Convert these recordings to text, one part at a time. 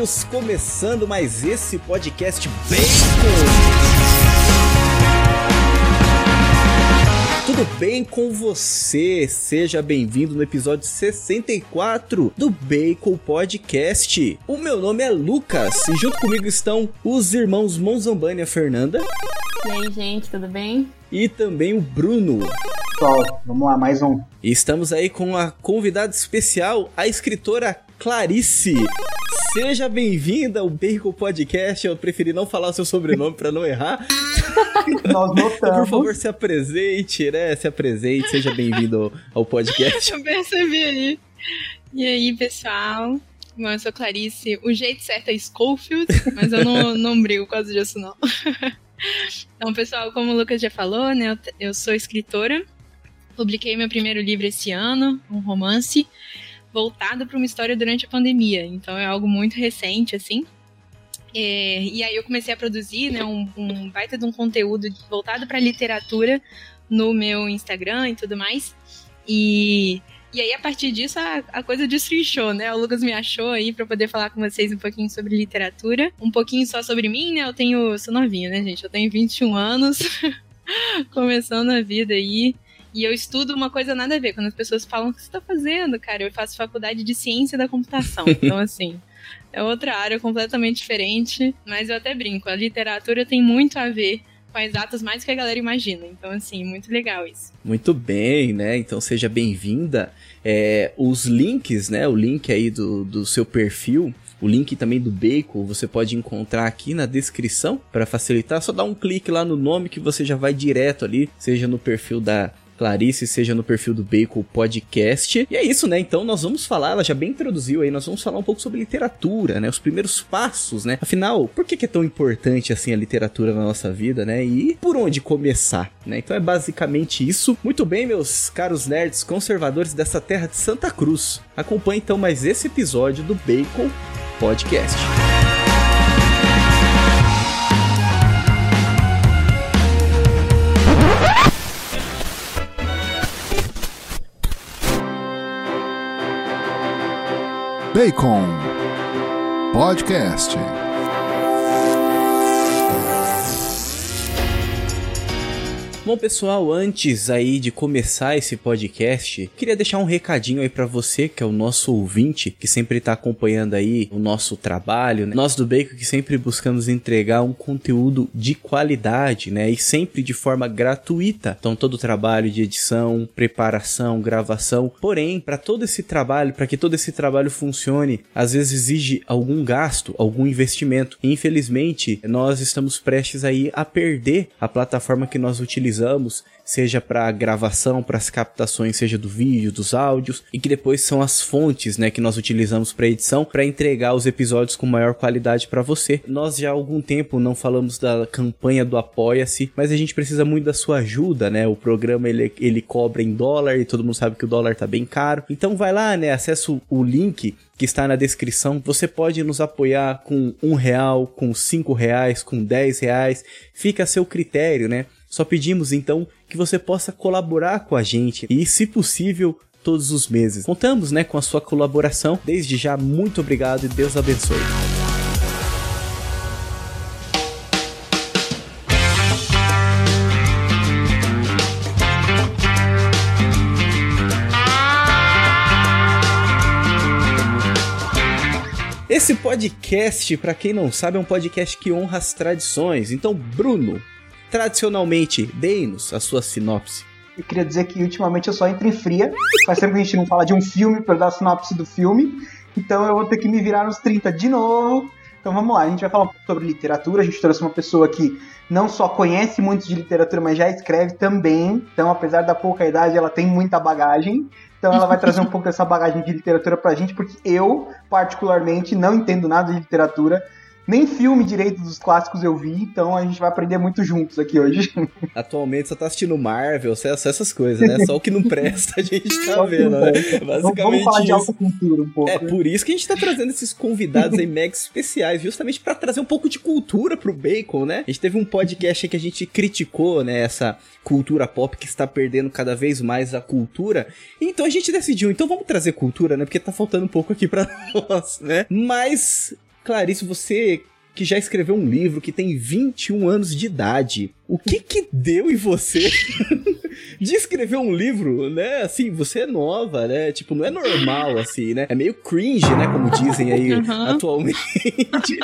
Estamos começando mais esse podcast Bacon. Tudo bem com você? Seja bem-vindo no episódio 64 do Bacon Podcast. O meu nome é Lucas e junto comigo estão os irmãos Monzambani e a Fernanda. E aí, gente, tudo bem? E também o Bruno. Pessoal, vamos lá, mais um. E estamos aí com a convidada especial, a escritora Clarice. Seja bem-vinda ao Bacon Podcast. Eu preferi não falar o seu sobrenome para não errar. Nós notamos. Por favor, se apresente, né? Se apresente, seja bem-vindo ao podcast. Eu percebi aí. E aí, pessoal? Bom, eu sou Clarice. O jeito certo é Schofield, mas eu não, não brigo por causa disso, não. Então, pessoal, como o Lucas já falou, né? Eu sou escritora. Publiquei meu primeiro livro esse ano, um romance voltado para uma história durante a pandemia. Então é algo muito recente, assim. É, e aí eu comecei a produzir né, um, um baita de um conteúdo voltado para literatura no meu Instagram e tudo mais. E, e aí, a partir disso, a, a coisa destrinchou, né? O Lucas me achou aí para poder falar com vocês um pouquinho sobre literatura. Um pouquinho só sobre mim, né? Eu tenho. sou novinha, né, gente? Eu tenho 21 anos. começando a vida aí. E eu estudo uma coisa nada a ver. Quando as pessoas falam o que você está fazendo, cara, eu faço faculdade de ciência da computação. Então, assim, é outra área completamente diferente. Mas eu até brinco, a literatura tem muito a ver com as datas mais que a galera imagina. Então, assim, muito legal isso. Muito bem, né? Então seja bem-vinda. É, os links, né? O link aí do, do seu perfil. O link também do Bacon você pode encontrar aqui na descrição para facilitar. Só dá um clique lá no nome que você já vai direto ali, seja no perfil da Clarice, seja no perfil do Bacon Podcast. E é isso, né? Então nós vamos falar, ela já bem introduziu aí, nós vamos falar um pouco sobre literatura, né? Os primeiros passos, né? Afinal, por que, que é tão importante assim a literatura na nossa vida, né? E por onde começar, né? Então é basicamente isso. Muito bem, meus caros nerds conservadores dessa terra de Santa Cruz. Acompanhe então mais esse episódio do Bacon Podcast. Bacon Podcast. Bom, pessoal, antes aí de começar esse podcast, queria deixar um recadinho aí para você, que é o nosso ouvinte, que sempre tá acompanhando aí o nosso trabalho, né? Nós do Bacon que sempre buscamos entregar um conteúdo de qualidade, né? E sempre de forma gratuita. Então, todo o trabalho de edição, preparação, gravação. Porém, para todo esse trabalho, para que todo esse trabalho funcione, às vezes exige algum gasto, algum investimento. E, infelizmente, nós estamos prestes aí a perder a plataforma que nós utilizamos utilizamos, seja para gravação, para as captações, seja do vídeo, dos áudios, e que depois são as fontes, né, que nós utilizamos para edição, para entregar os episódios com maior qualidade para você. Nós já há algum tempo não falamos da campanha do Apoia-se, mas a gente precisa muito da sua ajuda, né? O programa ele, ele cobra em dólar e todo mundo sabe que o dólar tá bem caro. Então vai lá, né? Acessa o link que está na descrição. Você pode nos apoiar com um real, com cinco reais, com dez reais. Fica a seu critério, né? Só pedimos então que você possa colaborar com a gente e, se possível, todos os meses. Contamos, né, com a sua colaboração. Desde já, muito obrigado e Deus abençoe. Esse podcast, para quem não sabe, é um podcast que honra as tradições. Então, Bruno, tradicionalmente, deem-nos a sua sinopse. Eu queria dizer que ultimamente eu só entro em fria. Faz tempo que a gente não fala de um filme para dar a sinopse do filme. Então eu vou ter que me virar nos 30 de novo. Então vamos lá, a gente vai falar um pouco sobre literatura. A gente trouxe uma pessoa que não só conhece muito de literatura, mas já escreve também. Então, apesar da pouca idade, ela tem muita bagagem. Então ela vai trazer um pouco dessa bagagem de literatura pra gente, porque eu, particularmente, não entendo nada de literatura nem filme direito dos clássicos eu vi, então a gente vai aprender muito juntos aqui hoje. Atualmente você tá assistindo Marvel, só essas coisas, né? Só o que não presta a gente tá vendo, né? Basicamente Vamos falar de alta cultura um pouco. É né? por isso que a gente tá trazendo esses convidados aí mega especiais, justamente para trazer um pouco de cultura pro Bacon, né? A gente teve um podcast que a gente criticou, né, essa cultura pop que está perdendo cada vez mais a cultura. Então a gente decidiu, então vamos trazer cultura, né? Porque tá faltando um pouco aqui para nós, né? Mas Clarice, você que já escreveu um livro que tem 21 anos de idade. O que que deu em você de escrever um livro, né? Assim, você é nova, né? Tipo, não é normal, assim, né? É meio cringe, né? Como dizem aí uhum. atualmente.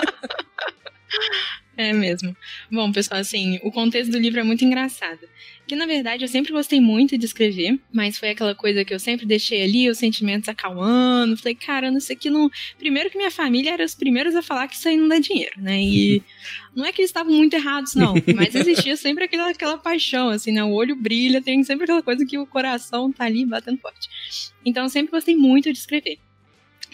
É mesmo. Bom, pessoal, assim, o contexto do livro é muito engraçado. Que na verdade eu sempre gostei muito de escrever, mas foi aquela coisa que eu sempre deixei ali, os sentimentos acalmando. Falei, cara, não sei que não. Primeiro que minha família era os primeiros a falar que isso aí não dá dinheiro, né? E não é que eles estavam muito errados, não, mas existia sempre aquela, aquela paixão, assim, né? O olho brilha, tem sempre aquela coisa que o coração tá ali batendo forte. Então eu sempre gostei muito de escrever.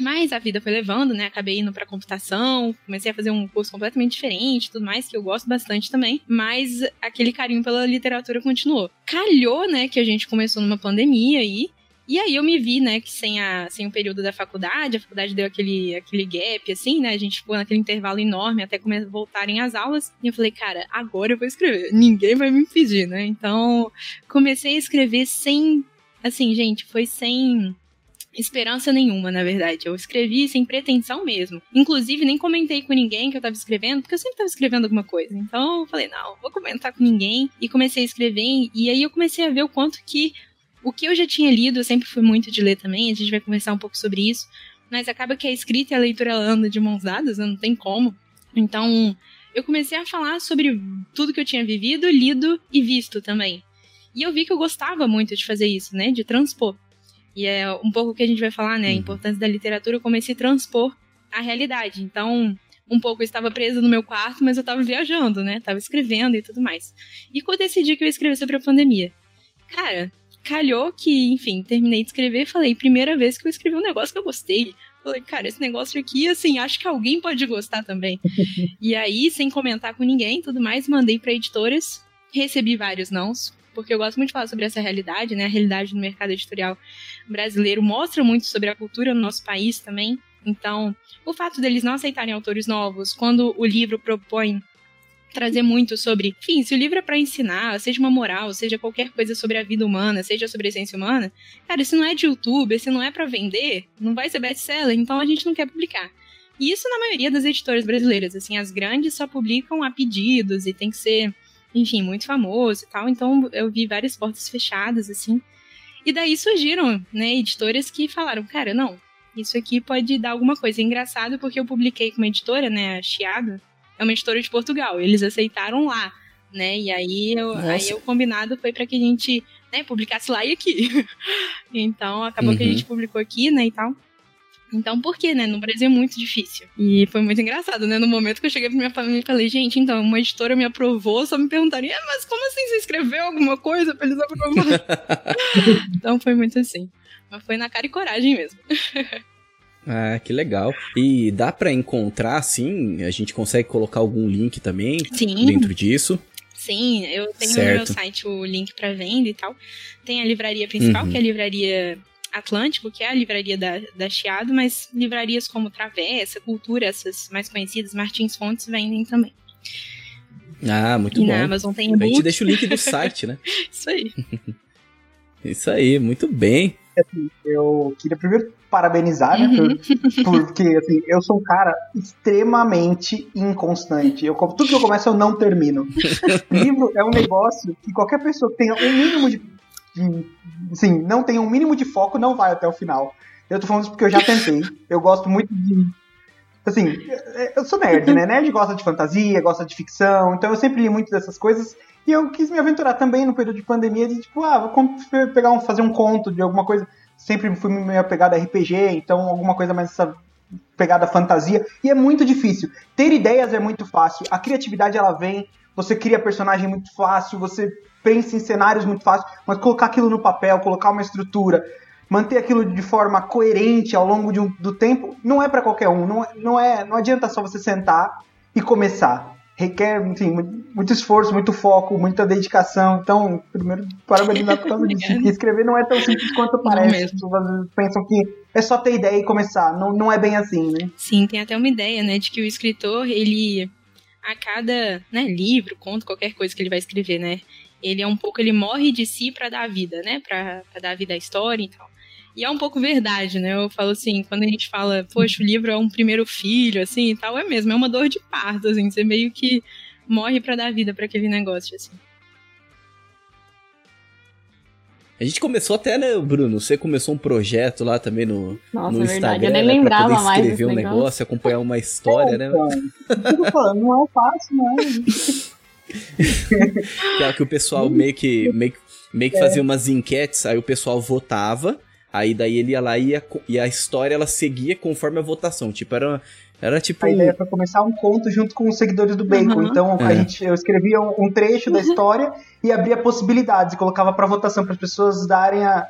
Mas a vida foi levando, né? Acabei indo para computação, comecei a fazer um curso completamente diferente, tudo mais que eu gosto bastante também, mas aquele carinho pela literatura continuou. Calhou, né, que a gente começou numa pandemia aí, e aí eu me vi, né, que sem, a, sem o período da faculdade, a faculdade deu aquele, aquele gap, assim, né, a gente ficou naquele intervalo enorme até começar voltarem as aulas, e eu falei, cara, agora eu vou escrever, ninguém vai me impedir, né, então comecei a escrever sem, assim, gente, foi sem esperança nenhuma, na verdade. Eu escrevi sem pretensão mesmo. Inclusive, nem comentei com ninguém que eu tava escrevendo, porque eu sempre tava escrevendo alguma coisa. Então, eu falei, não, vou comentar com ninguém. E comecei a escrever, e aí eu comecei a ver o quanto que o que eu já tinha lido, eu sempre fui muito de ler também, a gente vai conversar um pouco sobre isso. Mas acaba que a escrita e a leitura ela anda de mãos dadas, não tem como. Então, eu comecei a falar sobre tudo que eu tinha vivido, lido e visto também. E eu vi que eu gostava muito de fazer isso, né? De transpor. E é um pouco o que a gente vai falar, né? A uhum. importância da literatura como esse transpor a realidade. Então, um pouco eu estava presa no meu quarto, mas eu estava viajando, né? Tava escrevendo e tudo mais. E quando eu decidi que eu ia escrever sobre a pandemia? Cara, calhou que, enfim, terminei de escrever e falei, primeira vez que eu escrevi um negócio que eu gostei. Falei, cara, esse negócio aqui, assim, acho que alguém pode gostar também. e aí, sem comentar com ninguém tudo mais, mandei para editoras, recebi vários nãos, porque eu gosto muito de falar sobre essa realidade, né? A realidade do mercado editorial brasileiro mostra muito sobre a cultura no nosso país também. Então, o fato deles não aceitarem autores novos, quando o livro propõe trazer muito sobre, enfim, se o livro é para ensinar, seja uma moral, seja qualquer coisa sobre a vida humana, seja sobre a essência humana, cara, se não é de YouTube, se não é para vender, não vai ser best-seller, então a gente não quer publicar. E isso na maioria das editoras brasileiras, assim, as grandes só publicam a pedidos e tem que ser enfim, muito famoso e tal. Então eu vi várias portas fechadas, assim. E daí surgiram, né, editoras que falaram, cara, não, isso aqui pode dar alguma coisa. É engraçado porque eu publiquei com uma editora, né, a Chiado, é uma editora de Portugal. Eles aceitaram lá, né? E aí, eu, aí o combinado foi para que a gente, né, publicasse lá e aqui. então acabou uhum. que a uhum. gente publicou aqui, né, e tal. Então, por quê, né? No Brasil é muito difícil. E foi muito engraçado, né? No momento que eu cheguei pra minha família e falei, gente, então, uma editora me aprovou, só me perguntaram, ah, mas como assim você escreveu alguma coisa pra eles aprovarem? então foi muito assim. Mas foi na cara e coragem mesmo. Ah, que legal. E dá para encontrar, sim? A gente consegue colocar algum link também sim. dentro disso? Sim, eu tenho certo. no meu site o link para venda e tal. Tem a livraria principal, uhum. que é a livraria Atlântico, que é a livraria da, da Chiado, mas livrarias como Travessa, Cultura, essas mais conhecidas, Martins Fontes, vendem também. Ah, muito e bom. Na Amazon tem A gente deixa o link do site, né? Isso aí. Isso aí, muito bem. Eu queria primeiro parabenizar, né? Uhum. Por, porque, assim, eu sou um cara extremamente inconstante. Eu, tudo que eu começo, eu não termino. Livro é um negócio que qualquer pessoa que tenha um mínimo de, assim, não tem um mínimo de foco, não vai até o final. Eu tô falando isso porque eu já tentei. Eu gosto muito de. Assim, eu sou nerd, né? Nerd gosta de fantasia, gosta de ficção, então eu sempre li muito dessas coisas. E eu quis me aventurar também no período de pandemia de tipo, ah, vou pegar um, fazer um conto de alguma coisa. Sempre fui meio apegado a RPG, então alguma coisa mais essa pegada fantasia. E é muito difícil. Ter ideias é muito fácil. A criatividade ela vem, você cria personagem muito fácil, você pensa em cenários muito fácil, mas colocar aquilo no papel, colocar uma estrutura, manter aquilo de forma coerente ao longo um, do tempo, não é para qualquer um. Não, não, é, não adianta só você sentar e começar. Requer, enfim, muito esforço, muito foco, muita dedicação. Então, primeiro, parabenizar por causa disso. escrever não é tão simples quanto parece. As pessoas pensam que é só ter ideia e começar. Não, não é bem assim, né? Sim, tem até uma ideia, né, de que o escritor, ele a cada né, livro, conto, qualquer coisa que ele vai escrever, né? Ele é um pouco, ele morre de si para dar vida, né? Para dar vida à história e tal. E é um pouco verdade, né? Eu falo assim, quando a gente fala, poxa, o livro é um primeiro filho, assim, e tal, é mesmo, é uma dor de parto, assim, você meio que morre para dar vida para aquele negócio, assim. A gente começou até, né, Bruno? Você começou um projeto lá também no, Nossa, no é verdade, Instagram, eu nem né, lembrava pra poder mais escrever um negócio. negócio, acompanhar uma história, né? Então, falando, não é fácil, não. É que o pessoal meio que, meio, meio que fazia umas enquetes, aí o pessoal votava, aí daí ele ia lá e, ia, co- e a história ela seguia conforme a votação. Tipo, era, era tipo. A ideia foi começar um conto junto com os seguidores do Bacon. Uhum. Então É. a gente, eu escrevia um, um trecho da história e abria possibilidades e colocava pra votação para as pessoas darem a,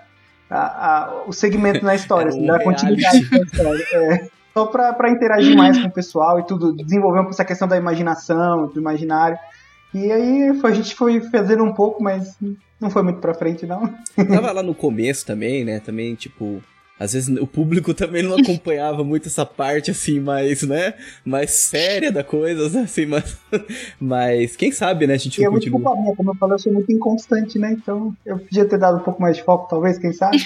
a- a- o segmento na história, assim, dar continuidade na história. É. Só pra, pra interagir mais com o pessoal e tudo, desenvolver um pouco essa questão da imaginação, do imaginário. E aí foi- a gente foi fazendo um pouco, mas não foi muito pra frente, não. Tava lá no começo também, né? Também, tipo. Às vezes o público também não acompanhava muito essa parte, assim, mais, né? Mais séria da coisa, assim, mas. Mas quem sabe, né? A gente E é não muito continua. culpa minha, como eu falei, eu sou muito inconstante, né? Então eu podia ter dado um pouco mais de foco, talvez, quem sabe?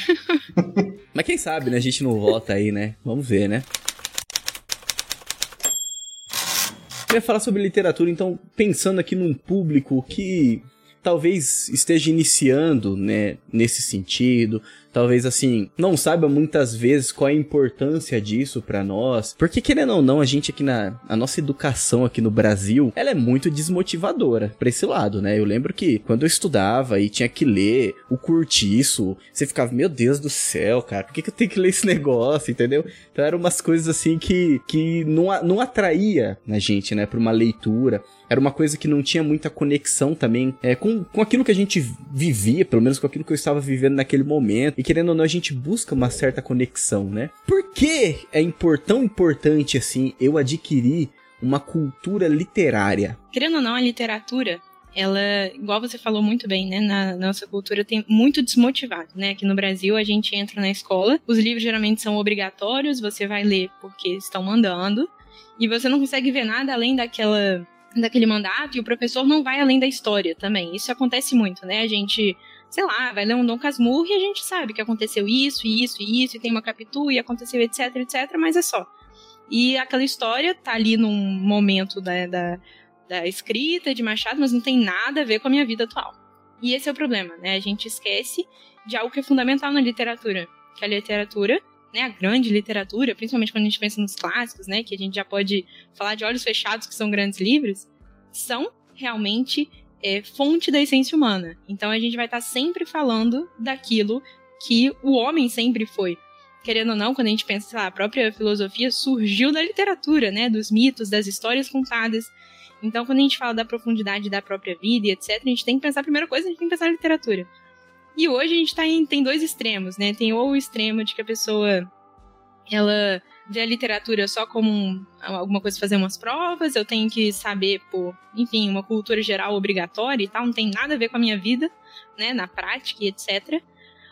Mas quem sabe, né? A gente não volta aí, né? Vamos ver, né? Eu ia falar sobre literatura, então, pensando aqui num público que talvez esteja iniciando, né, nesse sentido, talvez assim, não saiba muitas vezes qual é a importância disso pra nós. Porque querendo ou não, a gente aqui na a nossa educação aqui no Brasil, ela é muito desmotivadora pra esse lado, né? Eu lembro que quando eu estudava e tinha que ler o curtiço, você ficava, meu Deus do céu, cara, por que, que eu tenho que ler esse negócio, entendeu? Então eram umas coisas assim que, que não, não atraía na gente, né, pra uma leitura. Era uma coisa que não tinha muita conexão também é, com, com aquilo que a gente vivia, pelo menos com aquilo que eu estava vivendo naquele momento. Querendo ou não, a gente busca uma certa conexão, né? Por que é tão importante assim eu adquirir uma cultura literária? Querendo ou não, a literatura, ela, igual você falou muito bem, né, na nossa cultura tem muito desmotivado, né? Aqui no Brasil a gente entra na escola, os livros geralmente são obrigatórios, você vai ler porque estão mandando, e você não consegue ver nada além daquela daquele mandato e o professor não vai além da história também. Isso acontece muito, né? A gente, sei lá, vai ler um Dom Casmurro e a gente sabe que aconteceu isso, isso, e isso, e tem uma capitu e aconteceu etc, etc, mas é só. E aquela história tá ali num momento da, da, da escrita de Machado, mas não tem nada a ver com a minha vida atual. E esse é o problema, né? A gente esquece de algo que é fundamental na literatura, que a literatura, né, a grande literatura, principalmente quando a gente pensa nos clássicos, né, que a gente já pode falar de olhos fechados, que são grandes livros, são realmente é, fonte da essência humana. Então a gente vai estar sempre falando daquilo que o homem sempre foi. Querendo ou não, quando a gente pensa, sei lá, a própria filosofia surgiu da literatura, né, dos mitos, das histórias contadas. Então, quando a gente fala da profundidade da própria vida e etc, a gente tem que pensar, a primeira coisa, a gente tem que pensar na literatura. E hoje a gente tá em, tem dois extremos, né? Tem ou o extremo de que a pessoa ela vê a literatura só como um- alguma coisa fazer umas provas, eu tenho que saber, por, enfim, uma cultura geral obrigatória e tal, não tem nada a ver com a minha vida, né, na prática e etc.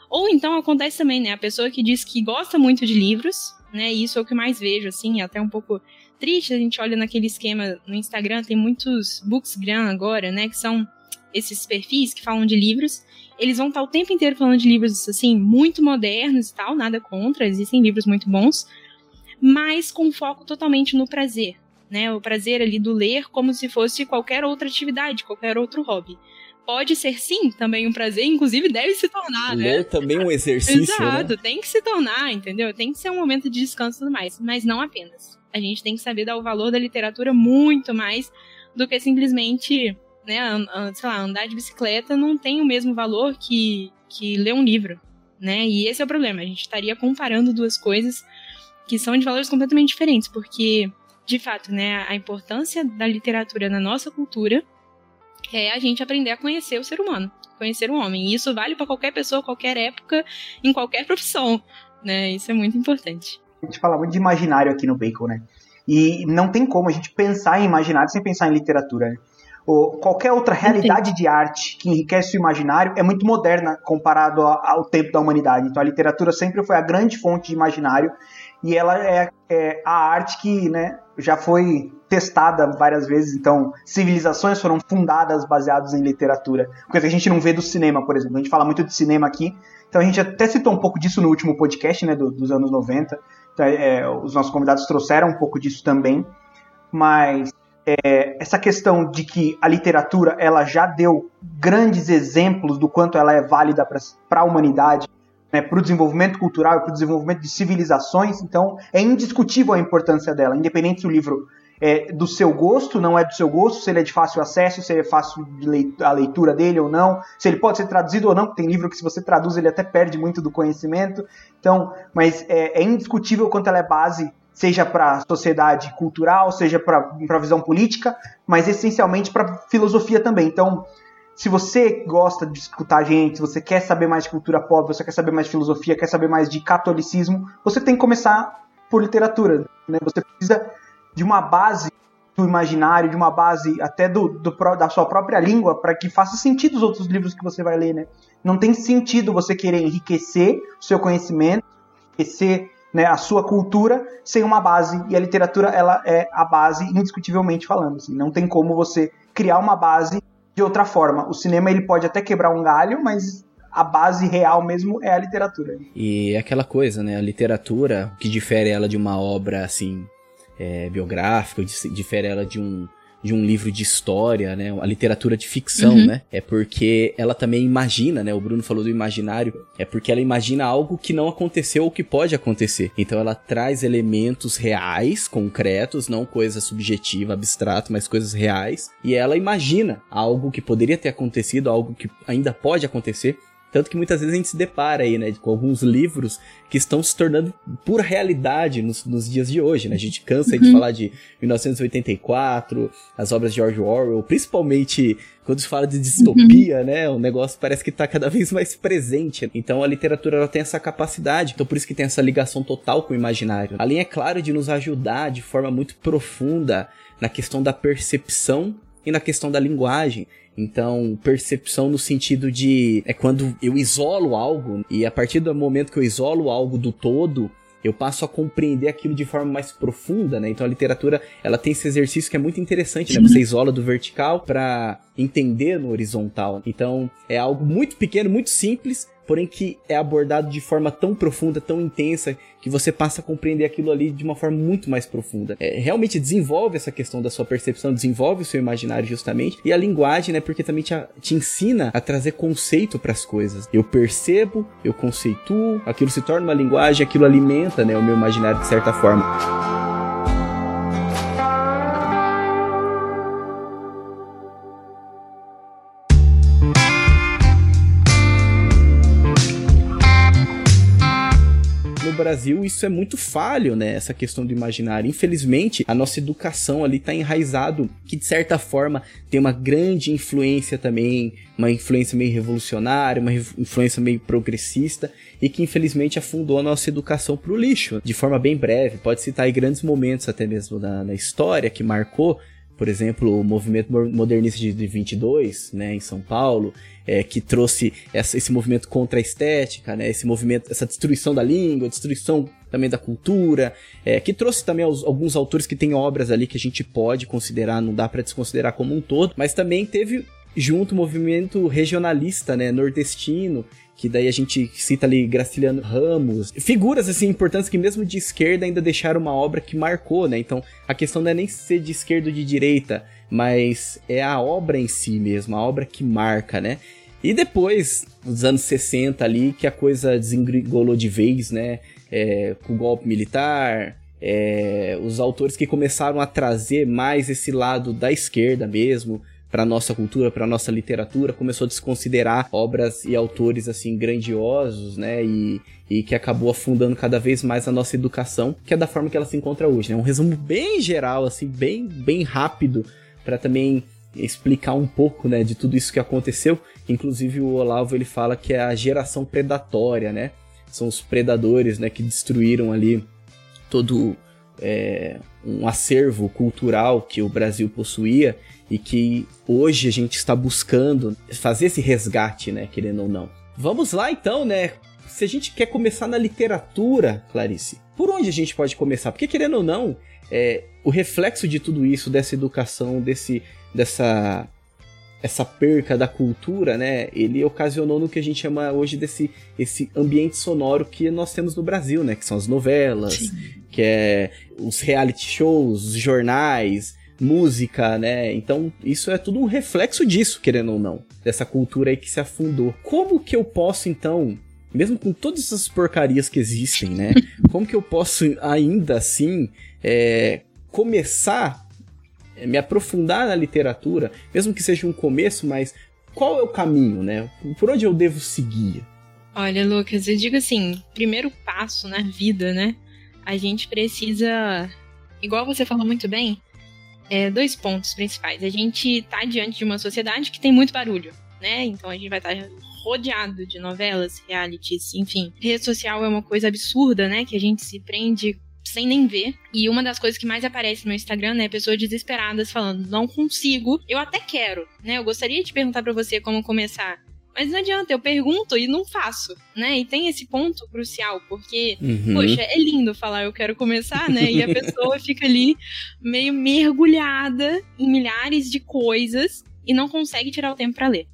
Ou então acontece também, né, a pessoa que diz que gosta muito de livros, né, e isso é o que mais vejo, assim, é até um pouco triste, a gente olha naquele esquema no Instagram, tem muitos booksgram agora, né, que são esses perfis que falam de livros, eles vão estar o tempo inteiro falando de livros, assim, muito modernos e tal, nada contra, existem livros muito bons, mas com foco totalmente no prazer, né? O prazer ali do ler como se fosse qualquer outra atividade, qualquer outro hobby. Pode ser sim também um prazer, inclusive deve se tornar, né? Ler também é um exercício, né? Exato, tem que se tornar, entendeu? Tem que ser um momento de descanso e tudo mais, mas não apenas. A gente tem que saber dar o valor da literatura muito mais do que simplesmente, né, sei lá, andar de bicicleta não tem o mesmo valor que, que ler um livro, né? E esse é o problema, a gente estaria comparando duas coisas que são de valores completamente diferentes, porque, de fato, né, a importância da literatura na nossa cultura é a gente aprender a conhecer o ser humano, conhecer o homem. E isso vale para qualquer pessoa, qualquer época, em qualquer profissão, né? Isso é muito importante. A gente fala muito de imaginário aqui no Bacon, né? E não tem como a gente pensar em imaginário sem pensar em literatura. Né? Ou qualquer outra realidade de arte que enriquece o imaginário é muito moderna comparado ao tempo da humanidade. Então a literatura sempre foi a grande fonte de imaginário e ela é, é a arte que né, já foi testada várias vezes, então civilizações foram fundadas baseadas em literatura, coisa que a gente não vê do cinema, por exemplo. A gente fala muito de cinema aqui, então a gente até citou um pouco disso no último podcast, né, do, dos anos 90. Então, é, os nossos convidados trouxeram um pouco disso também, mas é, essa questão de que a literatura ela já deu grandes exemplos do quanto ela é válida para a humanidade, né, para o desenvolvimento cultural e para o desenvolvimento de civilizações, então é indiscutível a importância dela, independente se o livro é do seu gosto, não é do seu gosto, se ele é de fácil acesso, se é fácil a leitura dele ou não, se ele pode ser traduzido ou não, porque tem livro que se você traduz ele até perde muito do conhecimento. Então, mas é, é indiscutível quanto ela é base, seja para a sociedade cultural, seja para a visão política, mas essencialmente para filosofia também. Então, se você gosta de escutar gente, se você quer saber mais de cultura pop, você quer saber mais de filosofia, quer saber mais de catolicismo, você tem que começar por literatura. Né? Você precisa de uma base do imaginário, de uma base até do, do da sua própria língua, para que faça sentido os outros livros que você vai ler, né? Não tem sentido você querer enriquecer o seu conhecimento, enriquecer né, a sua cultura sem uma base. E a literatura, ela é a base, indiscutivelmente falando. Assim, não tem como você criar uma base de outra forma. O cinema, ele pode até quebrar um galho, mas a base real mesmo é a literatura. E é aquela coisa, né? A literatura, o que difere ela de uma obra, assim, é, biográfico, difere ela de um, de um livro de história, né? A literatura de ficção, uhum. né? É porque ela também imagina, né? O Bruno falou do imaginário. É porque ela imagina algo que não aconteceu ou que pode acontecer. Então ela traz elementos reais, concretos, não coisa subjetiva, abstrato, mas coisas reais. E ela imagina algo que poderia ter acontecido, algo que ainda pode acontecer. Tanto que muitas vezes a gente se depara aí, né, com alguns livros que estão se tornando pura realidade nos, nos dias de hoje, né? A gente cansa uhum. de falar de 1984, as obras de George Orwell, principalmente quando se fala de distopia, uhum. né? O negócio parece que está cada vez mais presente. Então a literatura ela tem essa capacidade. Então por isso que tem essa ligação total com o imaginário. Além, é claro, de nos ajudar de forma muito profunda na questão da percepção e na questão da linguagem. Então, percepção no sentido de é quando eu isolo algo e a partir do momento que eu isolo algo do todo, eu passo a compreender aquilo de forma mais profunda, né? Então a literatura, ela tem esse exercício que é muito interessante, né? Você isola do vertical para entender no horizontal. Então, é algo muito pequeno, muito simples, porém que é abordado de forma tão profunda, tão intensa, que você passa a compreender aquilo ali de uma forma muito mais profunda. É, realmente desenvolve essa questão da sua percepção, desenvolve o seu imaginário justamente, e a linguagem, né, porque também te, te ensina a trazer conceito para as coisas. Eu percebo, eu conceituo, aquilo se torna uma linguagem, aquilo alimenta, né, o meu imaginário de certa forma. Brasil isso é muito falho, né? Essa questão do imaginário. Infelizmente, a nossa educação ali tá enraizado que de certa forma tem uma grande influência também, uma influência meio revolucionária, uma influência meio progressista e que infelizmente afundou a nossa educação pro lixo. De forma bem breve, pode citar aí grandes momentos até mesmo na, na história que marcou por exemplo, o movimento modernista de 22, né, em São Paulo, é, que trouxe essa, esse movimento contra a estética, né, esse movimento, essa destruição da língua, destruição também da cultura, é, que trouxe também os, alguns autores que têm obras ali que a gente pode considerar, não dá para desconsiderar como um todo, mas também teve junto o movimento regionalista, né, nordestino, que daí a gente cita ali Graciliano Ramos, figuras assim importantes que mesmo de esquerda ainda deixaram uma obra que marcou, né? Então a questão não é nem ser de esquerda ou de direita, mas é a obra em si mesmo, a obra que marca, né? E depois, nos anos 60 ali, que a coisa desengolou de vez, né? É, com o golpe militar, é, os autores que começaram a trazer mais esse lado da esquerda mesmo, para nossa cultura, para nossa literatura, começou a desconsiderar obras e autores assim grandiosos, né? E, e que acabou afundando cada vez mais a nossa educação, que é da forma que ela se encontra hoje. Né? Um resumo bem geral, assim, bem, bem rápido, para também explicar um pouco, né, de tudo isso que aconteceu. Inclusive o Olavo ele fala que é a geração predatória, né? São os predadores, né, que destruíram ali todo é, um acervo cultural que o Brasil possuía e que hoje a gente está buscando fazer esse resgate, né, querendo ou não. Vamos lá então, né? se a gente quer começar na literatura, Clarice, por onde a gente pode começar? Porque querendo ou não, é, o reflexo de tudo isso, dessa educação, desse, dessa essa perca da cultura, né? Ele ocasionou no que a gente chama hoje desse esse ambiente sonoro que nós temos no Brasil, né? Que são as novelas, Sim. que é os reality shows, os jornais, música, né? Então, isso é tudo um reflexo disso, querendo ou não, dessa cultura aí que se afundou. Como que eu posso então mesmo com todas essas porcarias que existem, né? Como que eu posso ainda assim é, começar é, me aprofundar na literatura, mesmo que seja um começo, mas qual é o caminho, né? Por onde eu devo seguir? Olha, Lucas, eu digo assim, primeiro passo na vida, né? A gente precisa, igual você falou muito bem, é, dois pontos principais. A gente tá diante de uma sociedade que tem muito barulho, né? Então a gente vai estar rodeado de novelas, realities, enfim. Rede social é uma coisa absurda, né? Que a gente se prende sem nem ver. E uma das coisas que mais aparece no meu Instagram é pessoas desesperadas falando: não consigo, eu até quero, né? Eu gostaria de perguntar para você como começar. Mas não adianta, eu pergunto e não faço, né? E tem esse ponto crucial, porque, uhum. poxa, é lindo falar eu quero começar, né? E a pessoa fica ali meio mergulhada em milhares de coisas e não consegue tirar o tempo para ler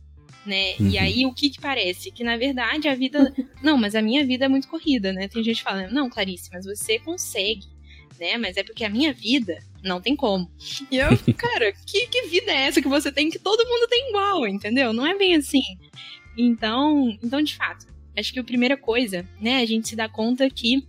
né? Uhum. E aí o que que parece? Que na verdade a vida. Não, mas a minha vida é muito corrida, né? Tem gente falando, não, Clarice, mas você consegue, né? Mas é porque a minha vida não tem como. E eu, cara, que, que vida é essa que você tem que todo mundo tem igual, entendeu? Não é bem assim. Então, então de fato, acho que a primeira coisa, né, a gente se dá conta que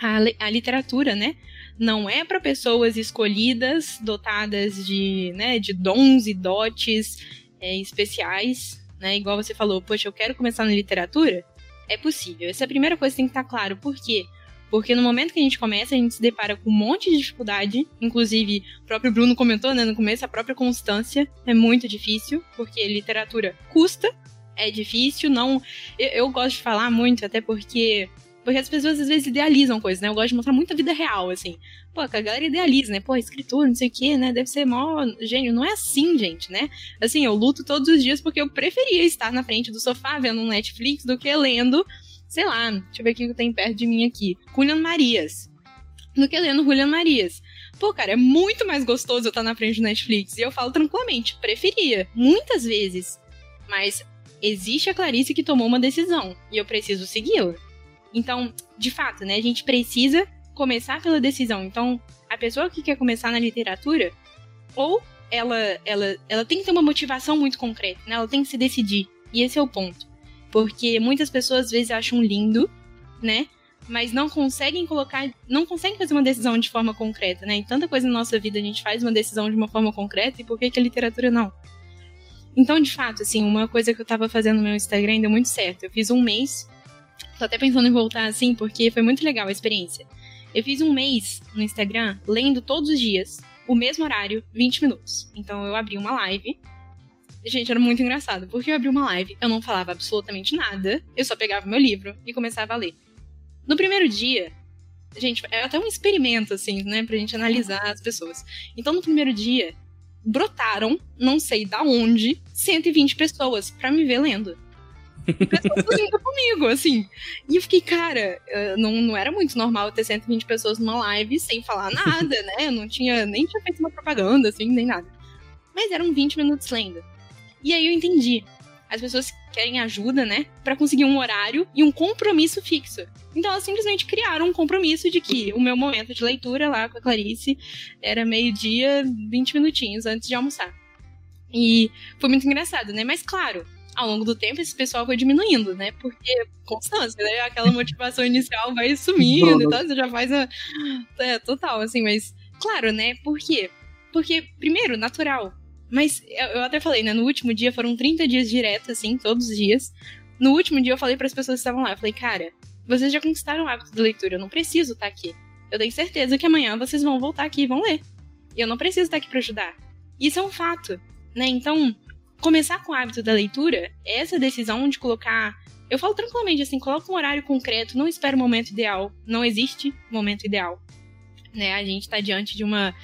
a, a literatura, né, não é para pessoas escolhidas, dotadas de, né, de dons e dotes é, especiais, né? Igual você falou, poxa, eu quero começar na literatura. É possível. Essa é a primeira coisa que tem que estar claro. Por quê? Porque no momento que a gente começa, a gente se depara com um monte de dificuldade. Inclusive, o próprio Bruno comentou, né, no começo, a própria constância é muito difícil, porque literatura custa, é difícil, não. Eu, eu gosto de falar muito, até porque porque as pessoas às vezes idealizam coisas, né? Eu gosto de mostrar muita vida real, assim. Pô, a galera idealiza, né? Pô, escritor, não sei o quê, né? Deve ser mó gênio. Não é assim, gente, né? Assim, eu luto todos os dias porque eu preferia estar na frente do sofá vendo um Netflix do que lendo, sei lá, deixa eu ver o que tem perto de mim aqui. Julian Marias. Do que lendo Julian Marias. Pô, cara, é muito mais gostoso eu estar na frente do Netflix. E eu falo tranquilamente, preferia. Muitas vezes. Mas existe a Clarice que tomou uma decisão. E eu preciso segui-la. Então, de fato, né, a gente precisa começar pela decisão. Então, a pessoa que quer começar na literatura, ou ela, ela, ela tem que ter uma motivação muito concreta, né? Ela tem que se decidir. E esse é o ponto. Porque muitas pessoas às vezes acham lindo, né? Mas não conseguem colocar, não conseguem fazer uma decisão de forma concreta, né? Em tanta coisa na nossa vida a gente faz uma decisão de uma forma concreta e por que, que a literatura não? Então, de fato, assim, uma coisa que eu tava fazendo no meu Instagram deu muito certo. Eu fiz um mês Tô até pensando em voltar assim, porque foi muito legal a experiência. Eu fiz um mês no Instagram lendo todos os dias, o mesmo horário, 20 minutos. Então eu abri uma live. Gente, era muito engraçado, porque eu abri uma live, eu não falava absolutamente nada, eu só pegava meu livro e começava a ler. No primeiro dia, gente, é até um experimento, assim, né, pra gente analisar as pessoas. Então, no primeiro dia, brotaram, não sei da onde, 120 pessoas para me ver lendo pessoas indo comigo, assim. E eu fiquei, cara, não, não era muito normal ter 120 pessoas numa live sem falar nada, né? Eu não tinha, nem tinha feito uma propaganda, assim, nem nada. Mas eram 20 minutos lendo. E aí eu entendi. As pessoas querem ajuda, né? para conseguir um horário e um compromisso fixo. Então elas simplesmente criaram um compromisso de que o meu momento de leitura lá com a Clarice era meio-dia, 20 minutinhos antes de almoçar. E foi muito engraçado, né? Mas claro, ao longo do tempo esse pessoal foi diminuindo, né? Porque constância, né? Aquela motivação inicial vai sumindo e tal, você já faz a. É, total, assim, mas. Claro, né? Por quê? Porque, primeiro, natural. Mas eu até falei, né? No último dia foram 30 dias direto, assim, todos os dias. No último dia eu falei para as pessoas que estavam lá, eu falei, cara, vocês já conquistaram o hábito de leitura, eu não preciso estar tá aqui. Eu tenho certeza que amanhã vocês vão voltar aqui e vão ler. E eu não preciso estar tá aqui para ajudar. Isso é um fato, né? Então, começar com o hábito da leitura, essa decisão de colocar. Eu falo tranquilamente assim, coloca um horário concreto, não espera o momento ideal. Não existe momento ideal. Né? A gente está diante de uma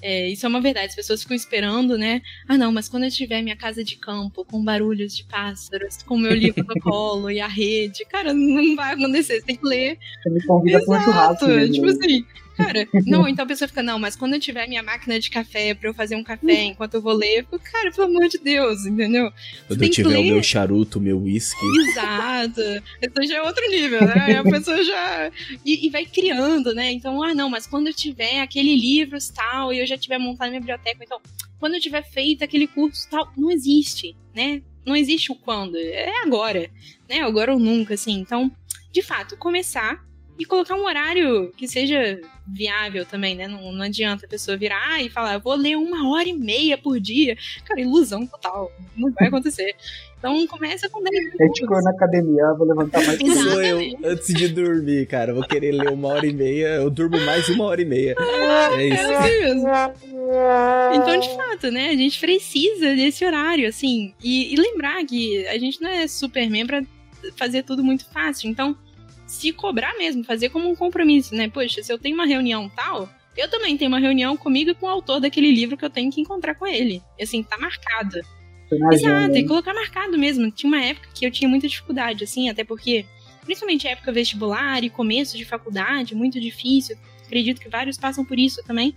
É, isso é uma verdade. As pessoas ficam esperando, né? Ah, não, mas quando eu tiver minha casa de campo, com barulhos de pássaros, com meu livro no colo e a rede, cara, não vai acontecer. Você tem que ler. Você me convida para um churrasco. Exato. Tipo assim, Cara, não, então a pessoa fica, não, mas quando eu tiver minha máquina de café pra eu fazer um café enquanto eu vou ler, eu fico, cara, pelo amor de Deus, entendeu? Quando eu tiver o meu charuto, o meu whisky. Exato. Isso já é outro nível, né? A pessoa já. E, e, vai criando, né? Então, ah, não, mas quando eu tiver aquele livro tal, e eu já tiver montado minha biblioteca, então, quando eu tiver feito aquele curso tal, não existe, né? Não existe o quando, é agora, né? Agora ou nunca, assim. Então, de fato, começar e colocar um horário que seja viável também, né? Não, não adianta a pessoa virar e falar, eu vou ler uma hora e meia por dia. Cara, ilusão total. Não vai acontecer. Então começa com 10 minutos. É tipo na academia, vou levantar mais Sou eu, antes de dormir, cara. Vou querer ler uma hora e meia, eu durmo mais uma hora e meia. É isso. É assim mesmo. Então, de fato, né? A gente precisa desse horário, assim. E, e lembrar que a gente não é Superman pra fazer tudo muito fácil. Então, se cobrar mesmo, fazer como um compromisso, né? Poxa, se eu tenho uma reunião tal, eu também tenho uma reunião comigo e com o autor daquele livro que eu tenho que encontrar com ele. E assim, tá marcado. Exato, e colocar marcado mesmo. Tinha uma época que eu tinha muita dificuldade, assim, até porque, principalmente época vestibular e começo de faculdade, muito difícil. Acredito que vários passam por isso também.